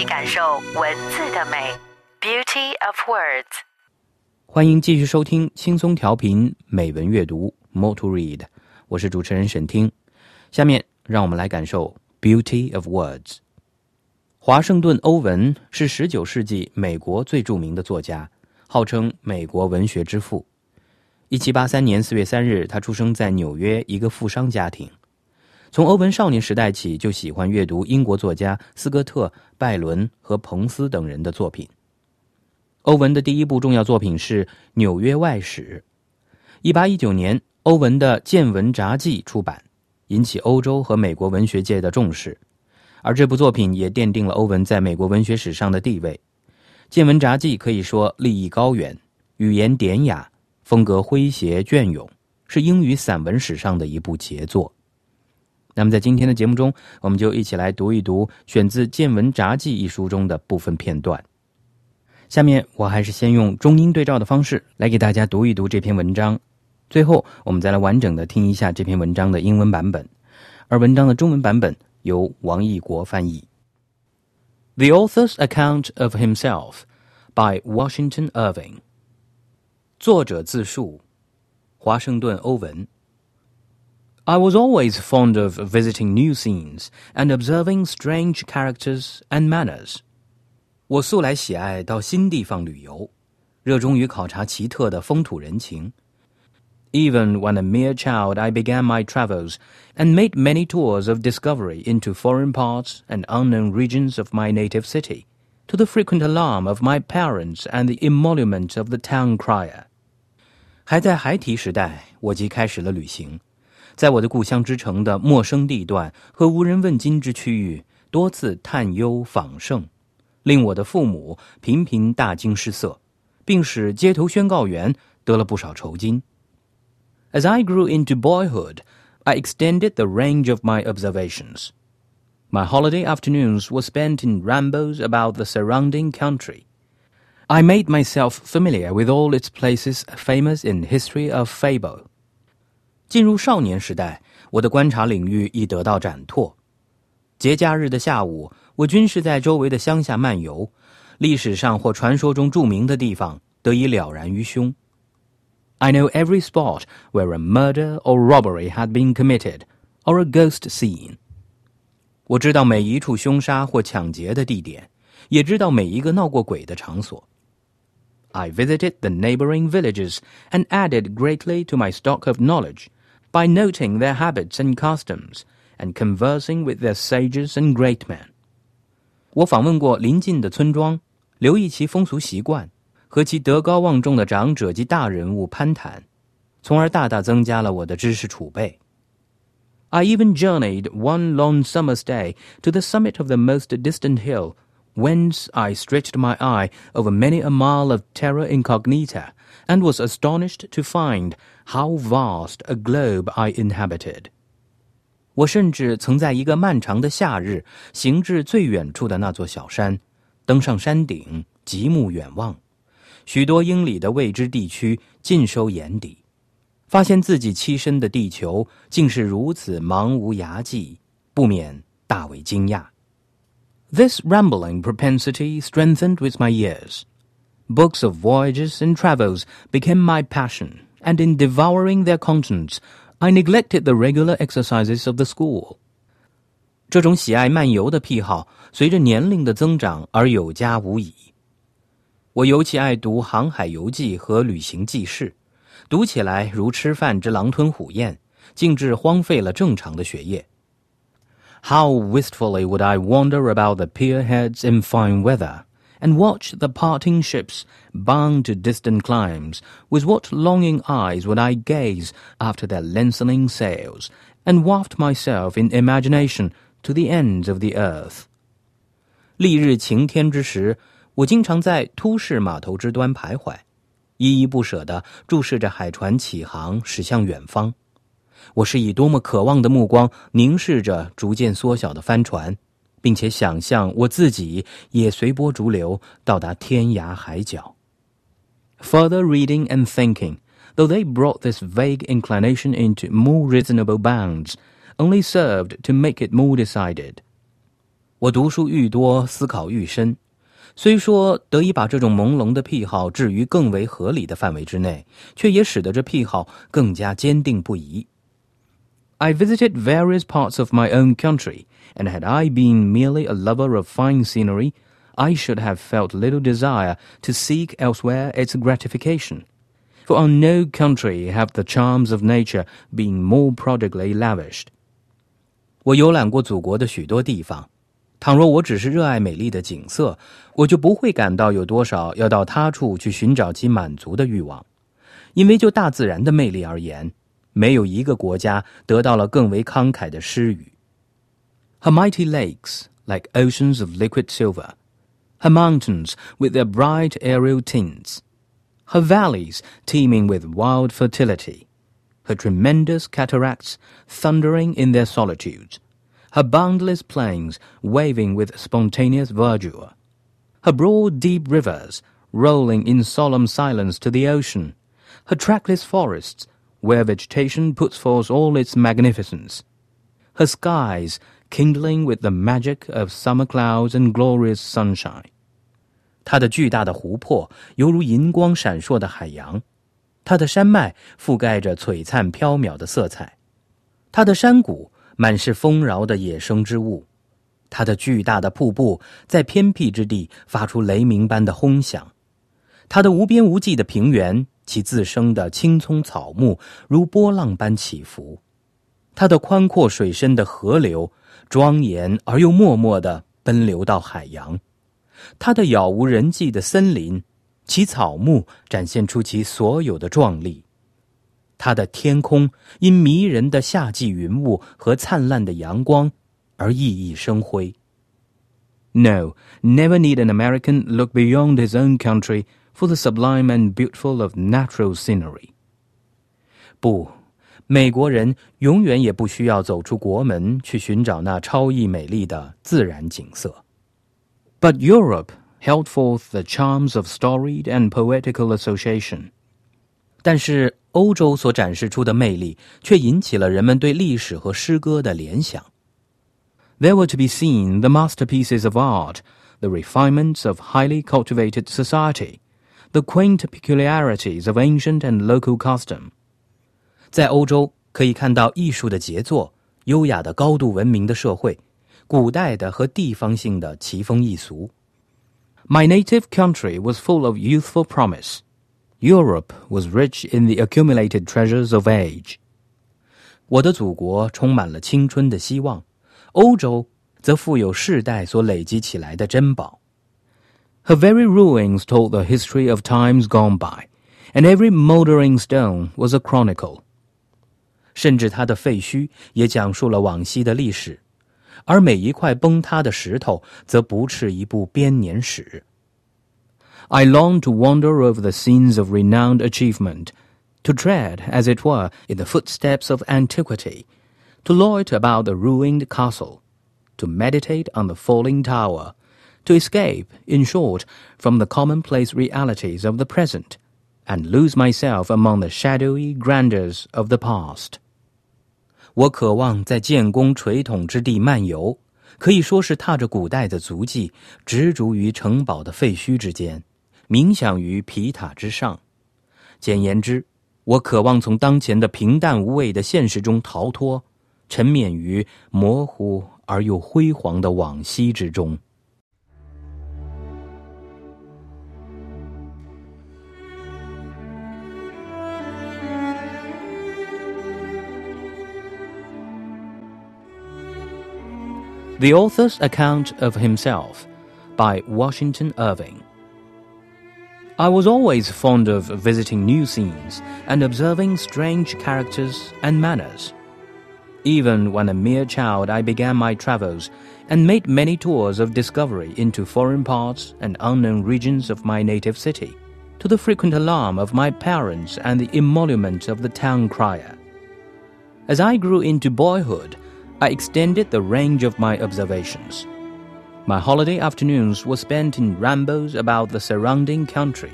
起感受文字的美，Beauty of Words。欢迎继续收听轻松调频美文阅读，Motu Read 我是主持人沈听。下面让我们来感受 Beauty of Words。华盛顿·欧文是十九世纪美国最著名的作家，号称美国文学之父。一七八三年四月三日，他出生在纽约一个富商家庭。从欧文少年时代起，就喜欢阅读英国作家斯科特、拜伦和彭斯等人的作品。欧文的第一部重要作品是《纽约外史》。一八一九年，欧文的《见闻札记》出版，引起欧洲和美国文学界的重视，而这部作品也奠定了欧文在美国文学史上的地位。《见闻札记》可以说立意高远，语言典雅，风格诙谐隽永，是英语散文史上的一部杰作。那么，在今天的节目中，我们就一起来读一读选自《见闻札记》一书中的部分片段。下面我还是先用中英对照的方式来给大家读一读这篇文章，最后我们再来完整的听一下这篇文章的英文版本，而文章的中文版本由王义国翻译。The author's account of himself by Washington Irving。作者自述：华盛顿·欧文。I was always fond of visiting new scenes and observing strange characters and manners. 我素来喜爱到新地方旅游，热衷于考察奇特的风土人情。Even when a mere child, I began my travels and made many tours of discovery into foreign parts and unknown regions of my native city, to the frequent alarm of my parents and the emolument of the town crier. 还在孩提时代，我即开始了旅行， 在我的故乡之城的陌生地段和无人问津之区域，多次探幽访胜。令我的父母频频大惊失色，并使街头宣告员得了不少酬金。As I grew into boyhood, I extended the range of my observations. My holiday afternoons were spent in rambles about the surrounding country. I made myself familiar with all its places famous in history of fable. 进入少年时代，我的观察领域亦得到展拓。节假日的下午，我均是在周围的乡下漫游，历史上或传说中著名的地方得以了然于胸。I know every spot where a murder or robbery had been committed, or a ghost seen. 我知道每一处凶杀或抢劫的地点，也知道每一个闹过鬼的场所。I visited the neighboring villages and added greatly to my stock of knowledge by noting their habits and customs and conversing with their sages and great men. 我访问过邻近的村庄，留意其风俗习惯，和其德高望重的长者及大人物攀谈，从而大大增加了我的知识储备。I even journeyed one long summer's day to the summit of the most distant hill, whence I stretched my eye over many a mile of terra incognita, and was astonished to find how vast a globe I inhabited. 我甚至曾在一个漫长的夏日行至最远处的那座小山，登上山顶，极目远望，许多英里的未知地区尽收眼底，发现自己栖身的地球竟是如此茫无涯际，不免大为惊讶。This rambling propensity strengthened with my years. Books of voyages and travels became my passion, and in devouring their contents, I neglected the regular exercises of the school. 这种喜爱漫游的癖好，随着年龄的增长而有加无已。我尤其爱读航海游记和旅行记事，读起来如吃饭之狼吞虎咽，竟至荒废了正常的学业。How wistfully would I wander about the pierheads in fine weather! and watch the parting ships bound to distant climes, with what longing eyes would I gaze after their lengthening sails, and waft myself in imagination to the ends of the earth. 丽日晴天之时， 我经常在都市码头之端徘徊，依依不舍地注视着海船起航驶向远方。我是以多么渴望的目光凝视着逐渐缩小的帆船， 并且想象我自己也随波逐流到达天涯海角。Further reading and thinking, though they brought this vague inclination into more reasonable bounds, only served to make it more decided. 我读书愈多，思考愈深。虽说得以把这种朦胧的癖好置于更为合理的范围之内，却也使得这癖好更加坚定不移。I visited various parts of my own country, and had I been merely a lover of fine scenery, I should have felt little desire to seek elsewhere its gratification. For on no country have the charms of nature been more prodigally lavished. 我游览过祖国的许多地方，倘若我只是热爱美丽的景色，我就不会感到有多少要到他处去寻找其满足的欲望，因为就大自然的魅力而言， 没有一个国家得到了更为慷慨的施予。Her mighty lakes, like oceans of liquid silver, her mountains with their bright aerial tints, her valleys teeming with wild fertility, her tremendous cataracts thundering in their solitudes, her boundless plains waving with spontaneous verdure, her broad deep rivers rolling in solemn silence to the ocean, her trackless forests where vegetation puts forth all its magnificence, her skies kindling with the magic of summer clouds and glorious sunshine. 它的巨大的湖泊犹如银光闪烁的海洋，它的山脉覆盖着璀璨飘渺的色彩，它的山谷满是丰饶的野生之物，它的巨大的瀑布在偏僻之地发出雷鸣般的轰响，它的无边无际的平原，其自生的青葱草木如波浪般起伏，它的宽阔水深的河流庄严而又默默地奔流到海洋。它的杳无人迹的森林，其草木展现出其所有的壮丽；它的天空因迷人的夏季云雾和灿烂的阳光而熠熠生辉。No, never need an American look beyond his own country for the sublime and beautiful of natural scenery. 不，美国人永远也不需要走出国门去寻找那超逸美丽的自然景色。but Europe held forth the charms of storied and poetical association. 但是欧洲所展示出的魅力，却引起了人们对历史和诗歌的联想。There were to be seen the masterpieces of art, the refinements of highly cultivated society, the quaint peculiarities of ancient and local custom. 在欧洲可以看到艺术的杰作，优雅的高度文明的社会。古代的和地方性的奇风异俗。My native country was full of youthful promise. Europe was rich in the accumulated treasures of age. 我的祖国充满了青春的希望，欧洲则富有世代所累积起来的珍宝。 Her very ruins told the history of times gone by, and every mouldering stone was a chronicle. 甚至它的废墟也讲述了往昔的历史。而每一块崩塌的石头则不是一部编年史。I long to wander over the scenes of renowned achievement, to tread, as it were, in the footsteps of antiquity, to loiter about the ruined castle, to meditate on the falling tower, to escape, in short, from the commonplace realities of the present, and lose myself among the shadowy grandeurs of the past. 我渴望在建功垂统之地漫游，可以说是踏着古代的足迹，执着于城堡的废墟之间，冥想于皮塔之上。简言之，我渴望从当前的平淡无味的现实中逃脱，沉湎于模糊而又辉煌的往昔之中。The Author's Account of Himself by Washington Irving. I was always fond of visiting new scenes and observing strange characters and manners. Even when a mere child, I began my travels and made many tours of discovery into foreign parts and unknown regions of my native city, to the frequent alarm of my parents and the emolument of the town crier. As I grew into boyhood, I extended the range of my observations. My holiday afternoons were spent in rambles about the surrounding country.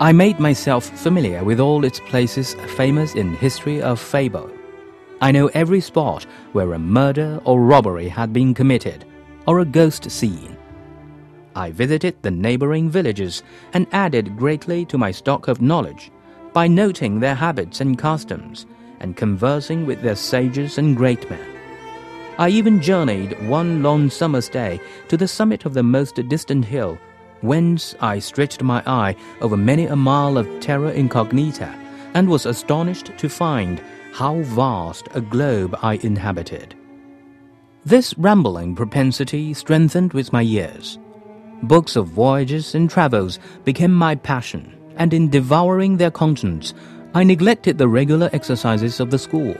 I made myself familiar with all its places famous in history of fable. I know every spot where a murder or robbery had been committed, or a ghost seen. I visited the neighboring villages and added greatly to my stock of knowledge by noting their habits and customs and conversing with their sages and great men. I even journeyed one long summer's day to the summit of the most distant hill, whence I stretched my eye over many a mile of terra incognita and was astonished to find how vast a globe I inhabited. This rambling propensity strengthened with my years. Books of voyages and travels became my passion, and in devouring their contents, I neglected the regular exercises of the school.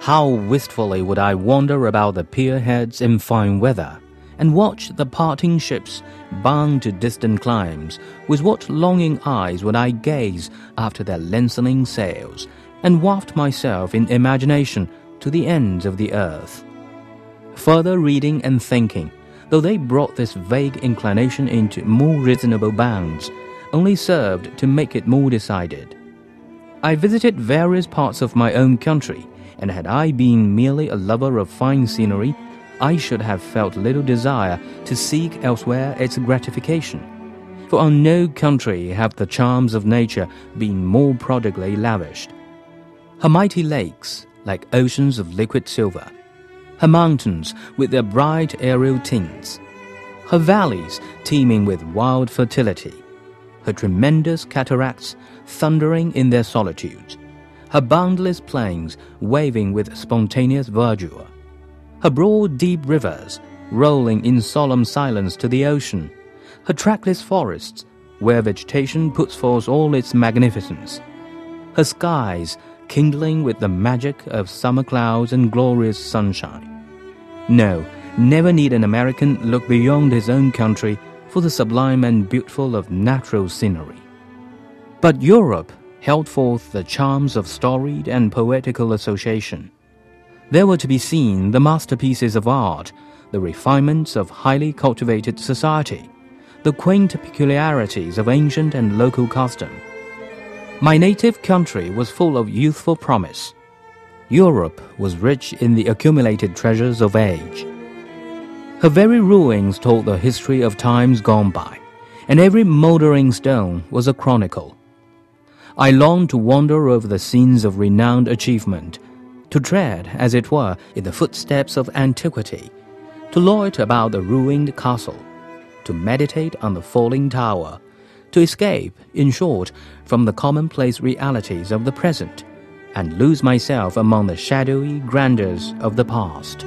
How wistfully would I wander about the pier heads in fine weather, and watch the parting ships bound to distant climes, with what longing eyes would I gaze after their lengthening sails, and waft myself in imagination to the ends of the earth. Further reading and thinking, though they brought this vague inclination into more reasonable bounds, only served to make it more decided. I visited various parts of my own country, and had I been merely a lover of fine scenery, I should have felt little desire to seek elsewhere its gratification. For on no country have the charms of nature been more prodigally lavished. Her mighty lakes, like oceans of liquid silver, her mountains with their bright aerial tints, her valleys teeming with wild fertility, her tremendous cataracts thundering in their solitudes, her boundless plains waving with spontaneous verdure, her broad deep rivers rolling in solemn silence to the ocean, her trackless forests where vegetation puts forth all its magnificence, her skies kindling with the magic of summer clouds and glorious sunshine. No, never need an American look beyond his own country for the sublime and beautiful of natural scenery. But Europe held forth the charms of storied and poetical association. There were to be seen the masterpieces of art, the refinements of highly cultivated society, the quaint peculiarities of ancient and local custom. My native country was full of youthful promise. Europe was rich in the accumulated treasures of age. Her very ruins told the history of times gone by, and every mouldering stone was a chronicle. I longed to wander over the scenes of renowned achievement, to tread, as it were, in the footsteps of antiquity, to loiter about the ruined castle, to meditate on the falling tower, to escape, in short, from the commonplace realities of the present, and lose myself among the shadowy grandeurs of the past.